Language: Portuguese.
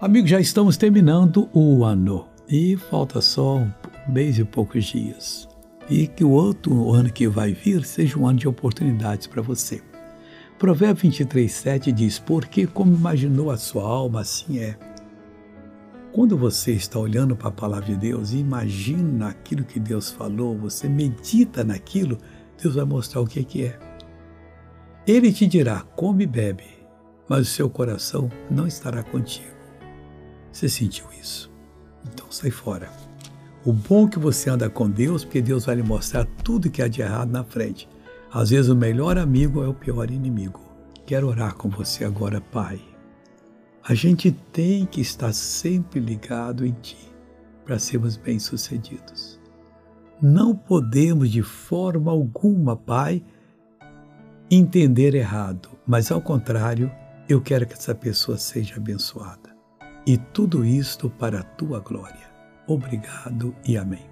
Amigos, já estamos terminando o ano e falta só um mês e poucos dias. E que o outro ano que vai vir seja um ano de oportunidades para você. Provérbio 23, 7 diz: Porque como imaginou a sua alma, assim é. Quando você está olhando para a palavra de Deus e imagina aquilo que Deus falou, você medita naquilo, Deus vai mostrar o que, que é. Ele te dirá: come e bebe, mas o seu coração não estará contigo. Você sentiu isso? Então sai fora. O bom é que você anda com Deus, porque Deus vai lhe mostrar tudo que há de errado na frente. Às vezes o melhor amigo é o pior inimigo. Quero orar com você agora, Pai. A gente tem que estar sempre ligado em Ti para sermos bem-sucedidos. Não podemos de forma alguma, Pai, entender errado, mas ao contrário, eu quero que essa pessoa seja abençoada. E tudo isto para a tua glória. Obrigado e amém.